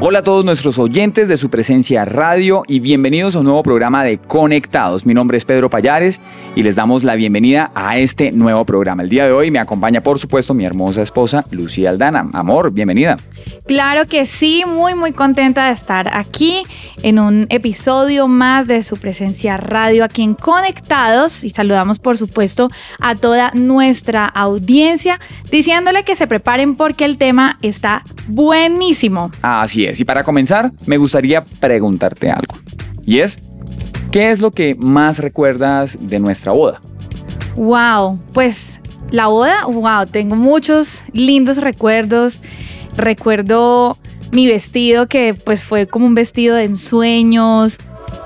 Hola a todos nuestros oyentes de su presencia radio y bienvenidos a un nuevo programa de Conectados. Mi nombre es Pedro Payares y les damos la bienvenida a este nuevo programa. El día de hoy me acompaña, por supuesto, mi hermosa esposa Lucía Aldana. Amor, bienvenida. Claro que sí, muy muy contenta de estar aquí en un episodio más de su presencia radio aquí en Conectados y saludamos por supuesto a toda nuestra audiencia diciéndole que se preparen porque el tema está buenísimo. Así es y para comenzar, me gustaría preguntarte algo. Y es, ¿qué es lo que más recuerdas de nuestra boda? Wow, pues la boda, wow, tengo muchos lindos recuerdos. Recuerdo mi vestido que pues fue como un vestido de ensueños.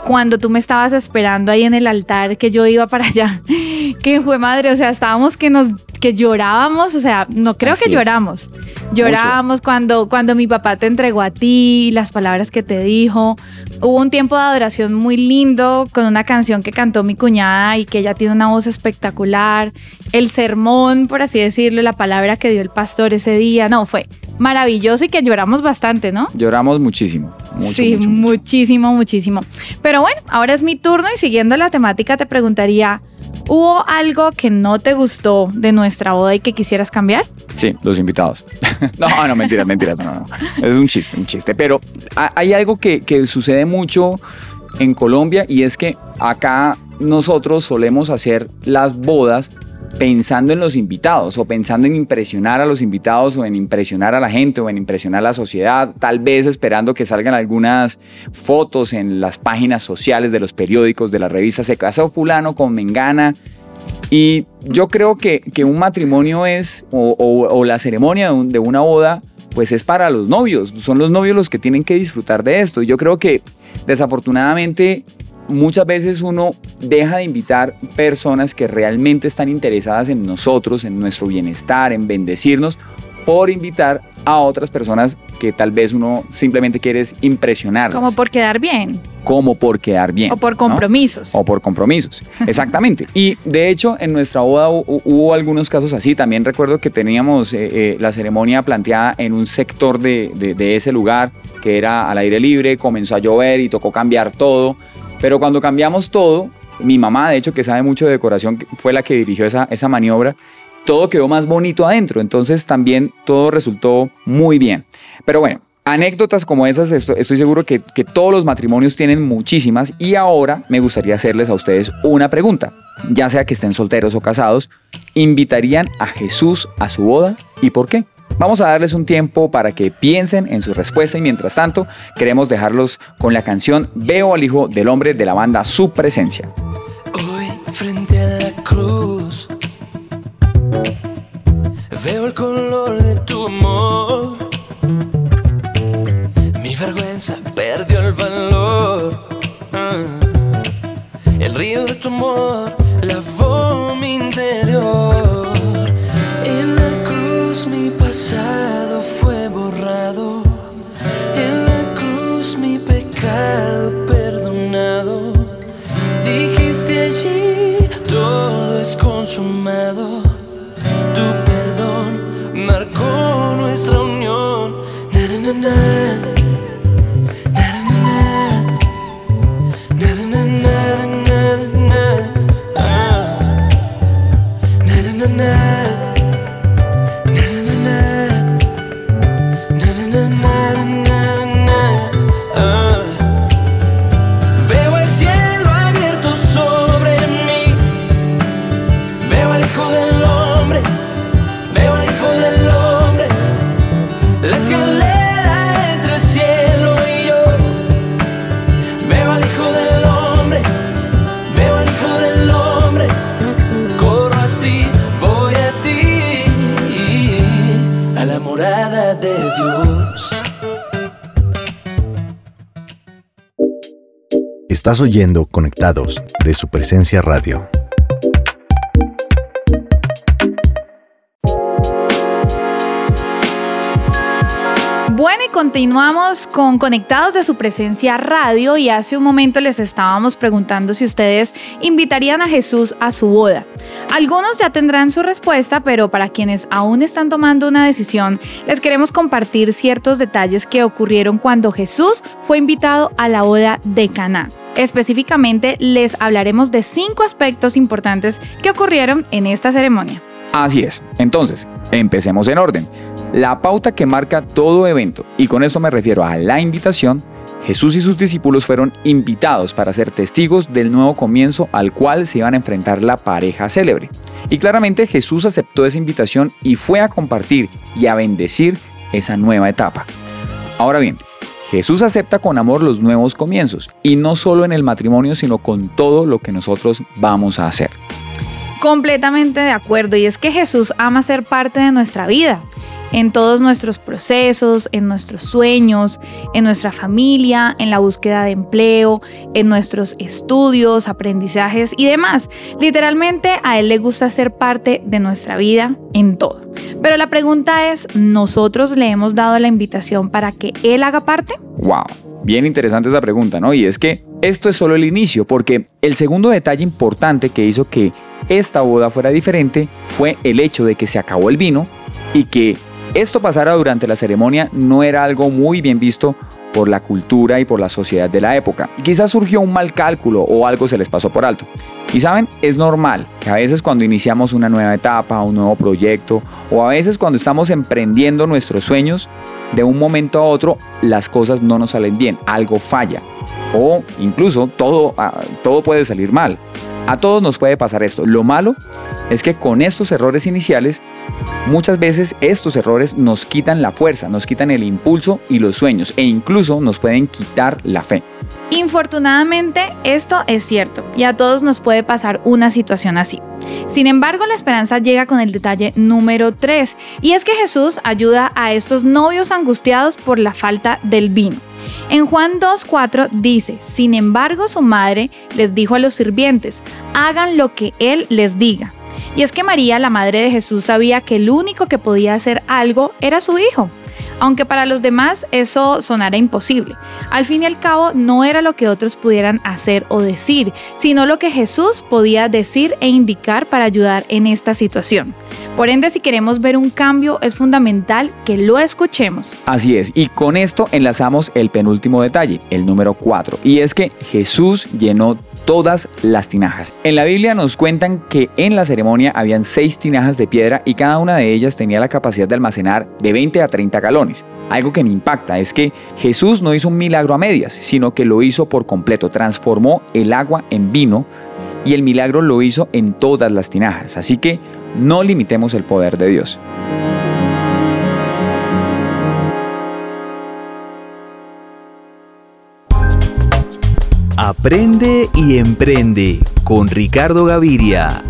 Cuando tú me estabas esperando ahí en el altar que yo iba para allá, que fue madre, o sea, estábamos que nos que llorábamos, o sea, no creo que lloramos. Llorábamos cuando, cuando mi papá te entregó a ti, las palabras que te dijo. Hubo un tiempo de adoración muy lindo con una canción que cantó mi cuñada y que ella tiene una voz espectacular. El sermón, por así decirlo, la palabra que dio el pastor ese día. No, fue maravilloso y que lloramos bastante, ¿no? Lloramos muchísimo. sí, muchísimo, muchísimo. Pero bueno, ahora es mi turno y siguiendo la temática te preguntaría, ¿Hubo algo que no te gustó de nuestra boda y que quisieras cambiar? Sí, los invitados. no, no, mentiras, mentiras, no, no. Es un chiste, un chiste. Pero hay algo que, que sucede mucho en Colombia y es que acá nosotros solemos hacer las bodas pensando en los invitados o pensando en impresionar a los invitados o en impresionar a la gente o en impresionar a la sociedad, tal vez esperando que salgan algunas fotos en las páginas sociales de los periódicos, de las revistas, se casó fulano con Mengana. Y yo creo que, un matrimonio es, o, la ceremonia de, de una boda, pues es para los novios, son los novios los que tienen que disfrutar de esto. Y yo creo que desafortunadamente muchas veces uno deja de invitar personas que realmente están interesadas en nosotros, en nuestro bienestar, en bendecirnos, por invitar a otras personas que tal vez uno simplemente quiere impresionar. Como por quedar bien. Como por quedar bien. O por compromisos. O por compromisos, exactamente. y de hecho, en nuestra boda hubo algunos casos así. También recuerdo que teníamos eh, eh, la ceremonia planteada en un sector de, de ese lugar que era al aire libre, comenzó a llover y tocó cambiar todo. Pero cuando cambiamos todo, mi mamá, de hecho, que sabe mucho de decoración, fue la que dirigió esa, esa maniobra, todo quedó más bonito adentro. Entonces también todo resultó muy bien. Pero bueno, anécdotas como esas estoy, seguro que, que, todos los matrimonios tienen muchísimas y ahora me gustaría hacerles a ustedes una pregunta. Ya sea que estén solteros o casados, ¿invitarían a Jesús a su boda y por qué? Vamos a darles un tiempo para que piensen en su respuesta y mientras tanto queremos dejarlos con la canción Veo al Hijo del Hombre de la banda Su Presencia. Hoy frente a la cruz veo el color de tu amor. Mi vergüenza perdió el valor. Ah. El río de tu amor lavó mi interior. Fue borrado. En la cruz mi pecado perdonado. Dijiste allí, todo es consumado. Tu perdón marcó nuestra unión. Estás oyendo Conectados de su presencia radio. Continuamos con Conectados de su presencia radio y hace un momento les estábamos preguntando si ustedes invitarían a Jesús a su boda. Algunos ya tendrán su respuesta, pero para quienes aún están tomando una decisión, les queremos compartir ciertos detalles que ocurrieron cuando Jesús fue invitado a la boda de Caná. Específicamente les hablaremos de cinco aspectos importantes que ocurrieron en esta ceremonia. Así es. Entonces, empecemos en orden. La pauta que marca todo evento, y con esto me refiero a la invitación, Jesús y sus discípulos fueron invitados para ser testigos del nuevo comienzo al cual se iban a enfrentar la pareja célebre. Y claramente Jesús aceptó esa invitación y fue a compartir y a bendecir esa nueva etapa. Ahora bien, Jesús acepta con amor los nuevos comienzos, y no solo en el matrimonio, sino con todo lo que nosotros vamos a hacer. Completamente de acuerdo, y es que Jesús ama ser parte de nuestra vida en todos nuestros procesos, en nuestros sueños, en nuestra familia, en la búsqueda de empleo, en nuestros estudios, aprendizajes y demás. Literalmente a Él le gusta ser parte de nuestra vida en todo. Pero la pregunta es, ¿nosotros le hemos dado la invitación para que Él haga parte? ¡Wow! Bien interesante esa pregunta, ¿no? Y es que esto es solo el inicio, porque el segundo detalle importante que hizo que esta boda fuera diferente fue el hecho de que se acabó el vino y que esto pasara durante la ceremonia no era algo muy bien visto por la cultura y por la sociedad de la época. Quizás surgió un mal cálculo o algo se les pasó por alto. Y saben, es normal que a veces cuando iniciamos una nueva etapa, un nuevo proyecto, o a veces cuando estamos emprendiendo nuestros sueños, de un momento a otro las cosas no nos salen bien, algo falla. O incluso todo, ah, todo puede salir mal. A todos nos puede pasar esto. Lo malo es que con estos errores iniciales, muchas veces estos errores nos quitan la fuerza, nos quitan el impulso y los sueños e incluso nos pueden quitar la fe. Infortunadamente, esto es cierto y a todos nos puede pasar una situación así. Sin embargo, la esperanza llega con el detalle número 3 y es que Jesús ayuda a estos novios angustiados por la falta del vino. En Juan 2.4 dice, sin embargo su madre les dijo a los sirvientes, hagan lo que él les diga. Y es que María, la madre de Jesús, sabía que el único que podía hacer algo era su hijo aunque para los demás eso sonara imposible. Al fin y al cabo no era lo que otros pudieran hacer o decir, sino lo que Jesús podía decir e indicar para ayudar en esta situación. Por ende, si queremos ver un cambio, es fundamental que lo escuchemos. Así es, y con esto enlazamos el penúltimo detalle, el número 4, y es que Jesús llenó todas las tinajas. En la Biblia nos cuentan que en la ceremonia habían seis tinajas de piedra y cada una de ellas tenía la capacidad de almacenar de 20 a 30 galones. Algo que me impacta es que Jesús no hizo un milagro a medias, sino que lo hizo por completo, transformó el agua en vino y el milagro lo hizo en todas las tinajas. Así que no limitemos el poder de Dios. Aprende y emprende con Ricardo Gaviria.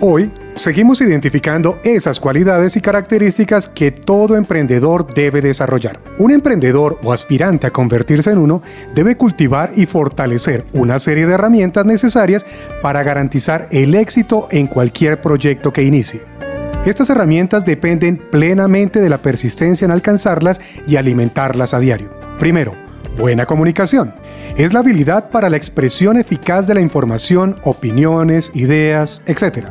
Hoy seguimos identificando esas cualidades y características que todo emprendedor debe desarrollar. Un emprendedor o aspirante a convertirse en uno debe cultivar y fortalecer una serie de herramientas necesarias para garantizar el éxito en cualquier proyecto que inicie. Estas herramientas dependen plenamente de la persistencia en alcanzarlas y alimentarlas a diario. Primero, buena comunicación. Es la habilidad para la expresión eficaz de la información, opiniones, ideas, etc.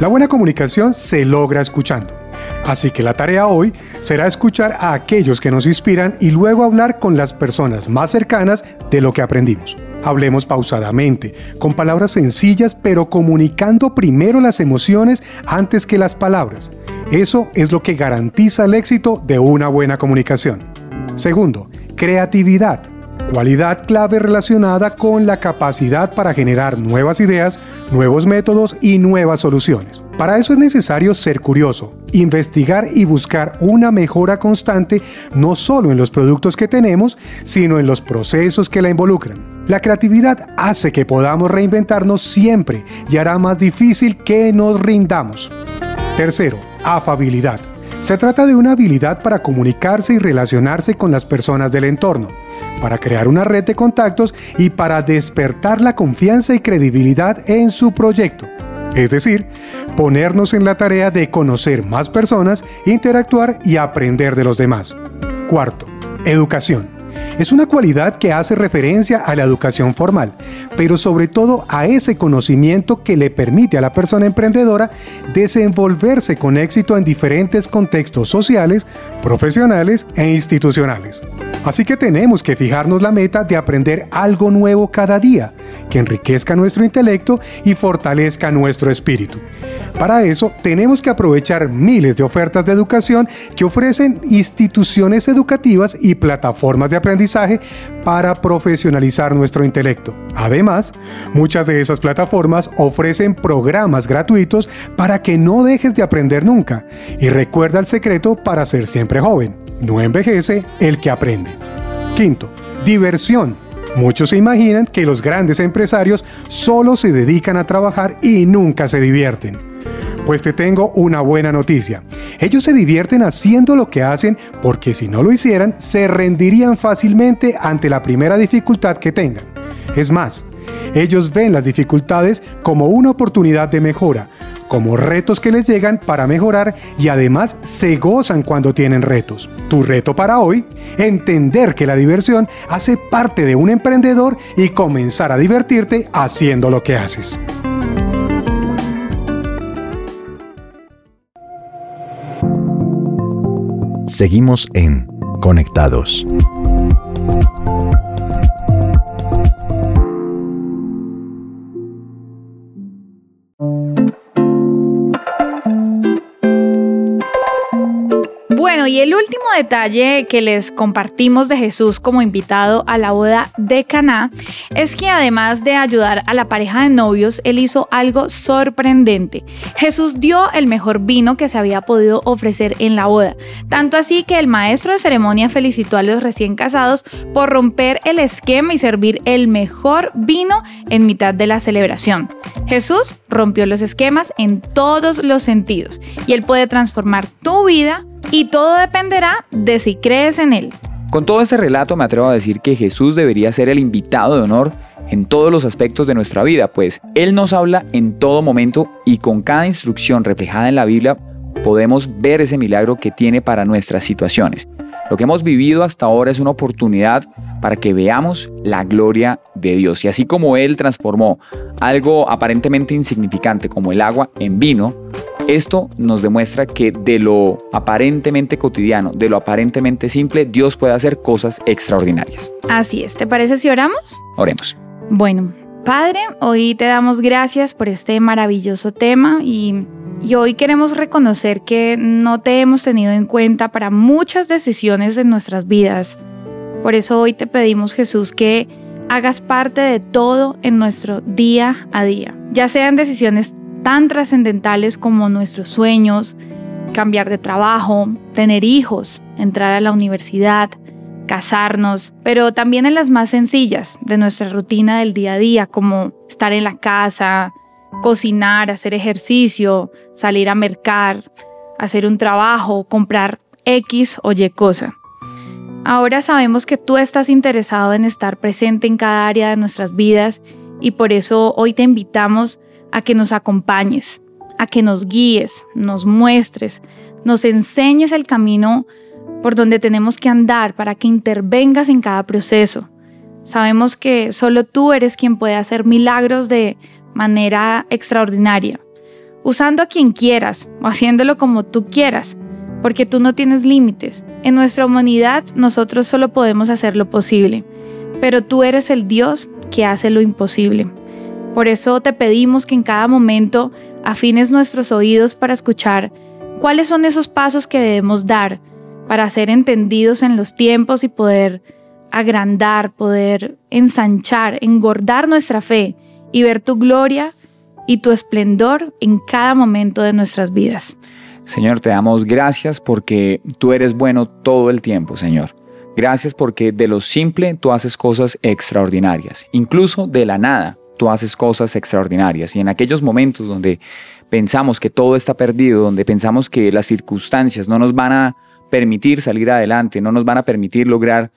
La buena comunicación se logra escuchando. Así que la tarea hoy será escuchar a aquellos que nos inspiran y luego hablar con las personas más cercanas de lo que aprendimos. Hablemos pausadamente, con palabras sencillas, pero comunicando primero las emociones antes que las palabras. Eso es lo que garantiza el éxito de una buena comunicación. Segundo, creatividad cualidad clave relacionada con la capacidad para generar nuevas ideas, nuevos métodos y nuevas soluciones. Para eso es necesario ser curioso, investigar y buscar una mejora constante no solo en los productos que tenemos, sino en los procesos que la involucran. La creatividad hace que podamos reinventarnos siempre y hará más difícil que nos rindamos. Tercero, afabilidad. Se trata de una habilidad para comunicarse y relacionarse con las personas del entorno para crear una red de contactos y para despertar la confianza y credibilidad en su proyecto. Es decir, ponernos en la tarea de conocer más personas, interactuar y aprender de los demás. Cuarto, educación. Es una cualidad que hace referencia a la educación formal, pero sobre todo a ese conocimiento que le permite a la persona emprendedora desenvolverse con éxito en diferentes contextos sociales, profesionales e institucionales. Así que tenemos que fijarnos la meta de aprender algo nuevo cada día, que enriquezca nuestro intelecto y fortalezca nuestro espíritu. Para eso tenemos que aprovechar miles de ofertas de educación que ofrecen instituciones educativas y plataformas de aprendizaje para profesionalizar nuestro intelecto. Además, muchas de esas plataformas ofrecen programas gratuitos para que no dejes de aprender nunca. Y recuerda el secreto para ser siempre joven. No envejece el que aprende. Quinto, diversión. Muchos se imaginan que los grandes empresarios solo se dedican a trabajar y nunca se divierten. Pues te tengo una buena noticia. Ellos se divierten haciendo lo que hacen porque si no lo hicieran, se rendirían fácilmente ante la primera dificultad que tengan. Es más, ellos ven las dificultades como una oportunidad de mejora, como retos que les llegan para mejorar y además se gozan cuando tienen retos. Tu reto para hoy, entender que la diversión hace parte de un emprendedor y comenzar a divertirte haciendo lo que haces. Seguimos en Conectados. Y el último detalle que les compartimos de Jesús como invitado a la boda de Caná es que además de ayudar a la pareja de novios, él hizo algo sorprendente. Jesús dio el mejor vino que se había podido ofrecer en la boda, tanto así que el maestro de ceremonia felicitó a los recién casados por romper el esquema y servir el mejor vino en mitad de la celebración. Jesús rompió los esquemas en todos los sentidos y él puede transformar tu vida y todo dependerá de si crees en Él. Con todo este relato me atrevo a decir que Jesús debería ser el invitado de honor en todos los aspectos de nuestra vida, pues Él nos habla en todo momento y con cada instrucción reflejada en la Biblia podemos ver ese milagro que tiene para nuestras situaciones. Lo que hemos vivido hasta ahora es una oportunidad para que veamos la gloria de Dios. Y así como Él transformó algo aparentemente insignificante como el agua en vino, esto nos demuestra que de lo aparentemente cotidiano, de lo aparentemente simple, Dios puede hacer cosas extraordinarias. Así es, ¿te parece si oramos? Oremos. Bueno, Padre, hoy te damos gracias por este maravilloso tema y, y, hoy queremos reconocer que no te hemos tenido en cuenta para muchas decisiones de nuestras vidas. Por eso hoy te pedimos, Jesús, que hagas parte de todo en nuestro día a día, ya sean decisiones tan trascendentales como nuestros sueños, cambiar de trabajo, tener hijos, entrar a la universidad, casarnos, pero también en las más sencillas de nuestra rutina del día a día, como estar en la casa, cocinar, hacer ejercicio, salir a mercar, hacer un trabajo, comprar X o Y cosa. Ahora sabemos que tú estás interesado en estar presente en cada área de nuestras vidas y por eso hoy te invitamos a que nos acompañes, a que nos guíes, nos muestres, nos enseñes el camino por donde tenemos que andar para que intervengas en cada proceso. Sabemos que solo tú eres quien puede hacer milagros de manera extraordinaria, usando a quien quieras o haciéndolo como tú quieras, porque tú no tienes límites. En nuestra humanidad nosotros solo podemos hacer lo posible, pero tú eres el Dios que hace lo imposible. Por eso te pedimos que en cada momento afines nuestros oídos para escuchar cuáles son esos pasos que debemos dar para ser entendidos en los tiempos y poder agrandar, poder ensanchar, engordar nuestra fe y ver tu gloria y tu esplendor en cada momento de nuestras vidas. Señor, te damos gracias porque tú eres bueno todo el tiempo, Señor. Gracias porque de lo simple tú haces cosas extraordinarias, incluso de la nada tú haces cosas extraordinarias. Y en aquellos momentos donde pensamos que todo está perdido, donde pensamos que las circunstancias no nos van a permitir salir adelante, no nos van a permitir lograr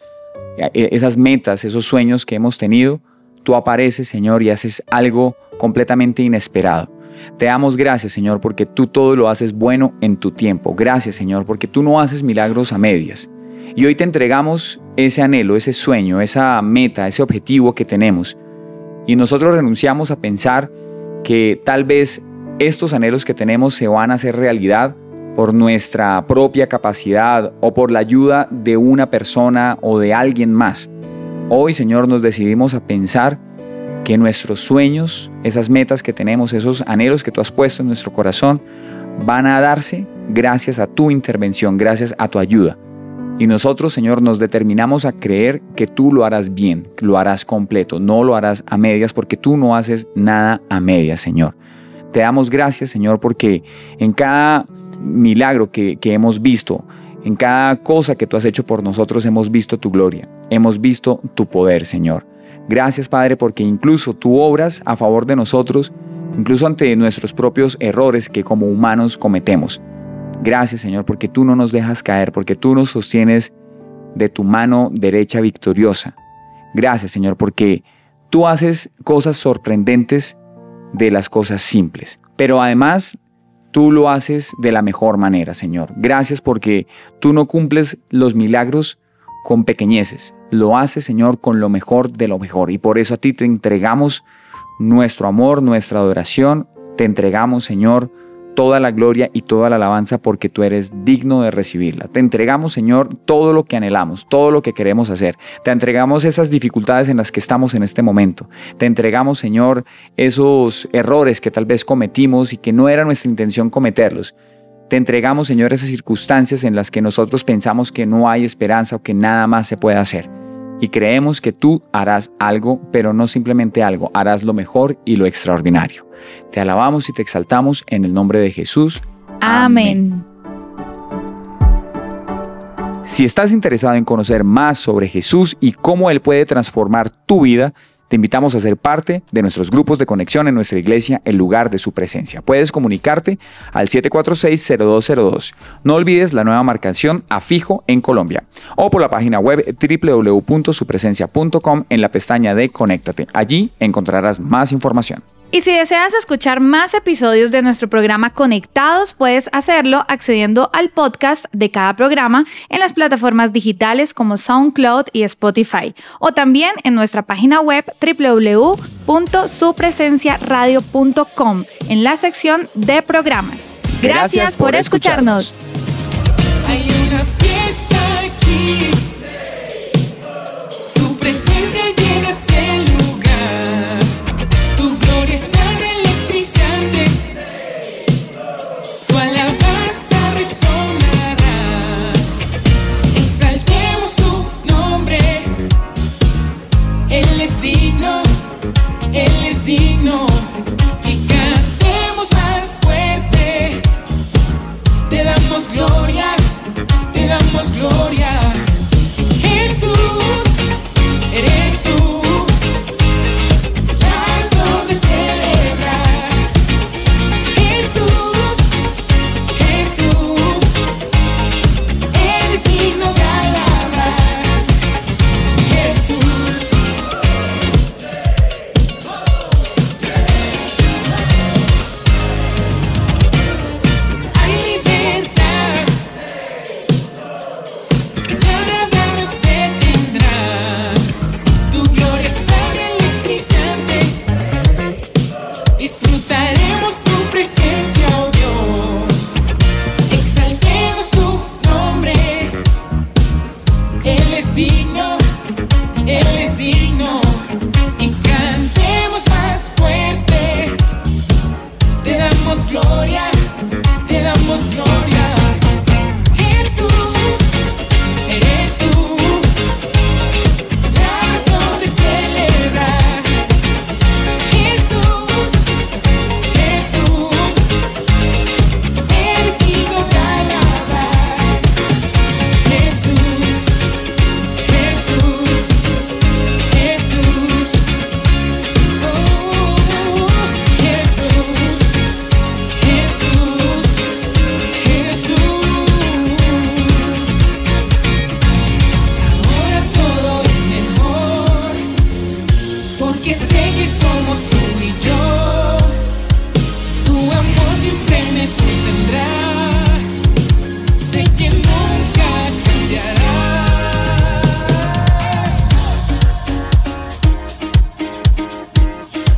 eh, esas metas, esos sueños que hemos tenido, tú apareces, Señor, y haces algo completamente inesperado. Te damos gracias, Señor, porque tú todo lo haces bueno en tu tiempo. Gracias, Señor, porque tú no haces milagros a medias. Y hoy te entregamos ese anhelo, ese sueño, esa meta, ese objetivo que tenemos. Y nosotros renunciamos a pensar que tal vez estos anhelos que tenemos se van a hacer realidad por nuestra propia capacidad o por la ayuda de una persona o de alguien más. Hoy, Señor, nos decidimos a pensar que nuestros sueños, esas metas que tenemos, esos anhelos que tú has puesto en nuestro corazón, van a darse gracias a tu intervención, gracias a tu ayuda. Y nosotros, Señor, nos determinamos a creer que tú lo harás bien, lo harás completo, no lo harás a medias, porque tú no haces nada a medias, Señor. Te damos gracias, Señor, porque en cada milagro que, hemos visto, en cada cosa que tú has hecho por nosotros, hemos visto tu gloria, hemos visto tu poder, Señor. Gracias, Padre, porque incluso tú obras a favor de nosotros, incluso ante nuestros propios errores que como humanos cometemos. Gracias, Señor, porque tú no nos dejas caer, porque tú nos sostienes de tu mano derecha victoriosa. Gracias, Señor, porque tú haces cosas sorprendentes de las cosas simples. Pero además, tú lo haces de la mejor manera, Señor. Gracias porque tú no cumples los milagros con pequeñeces. Lo haces, Señor, con lo mejor de lo mejor. Y por eso a ti te entregamos nuestro amor, nuestra adoración. Te entregamos, Señor, toda la gloria y toda la alabanza porque tú eres digno de recibirla. Te entregamos, Señor, todo lo que anhelamos, todo lo que queremos hacer. Te entregamos esas dificultades en las que estamos en este momento. Te entregamos, Señor, esos errores que tal vez cometimos y que no era nuestra intención cometerlos. Te entregamos, Señor, esas circunstancias en las que nosotros pensamos que no hay esperanza o que nada más se puede hacer. Y creemos que tú harás algo, pero no simplemente algo, harás lo mejor y lo extraordinario. Te alabamos y te exaltamos en el nombre de Jesús. Amén. Si estás interesado en conocer más sobre Jesús y cómo Él puede transformar tu vida, te invitamos a ser parte de nuestros grupos de conexión en nuestra iglesia, el lugar de su presencia. Puedes comunicarte al 746-0202. No olvides la nueva marcación a fijo en Colombia o por la página web www.supresencia.com en la pestaña de Conéctate. Allí encontrarás más información. Y si deseas escuchar más episodios de nuestro programa Conectados, puedes hacerlo accediendo al podcast de cada programa en las plataformas digitales como SoundCloud y Spotify, o también en nuestra página web www.supresenciaradio.com en la sección de programas. Gracias, Gracias por, por escucharnos. Hay una fiesta aquí. Tu presencia llena este lugar. Te somos tú y yo. Tu amor siempre me sostendrá. Sé que nunca cambiará.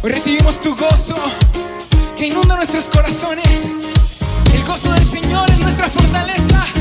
Hoy recibimos tu gozo que inunda nuestros corazones. El gozo del Señor es nuestra fortaleza.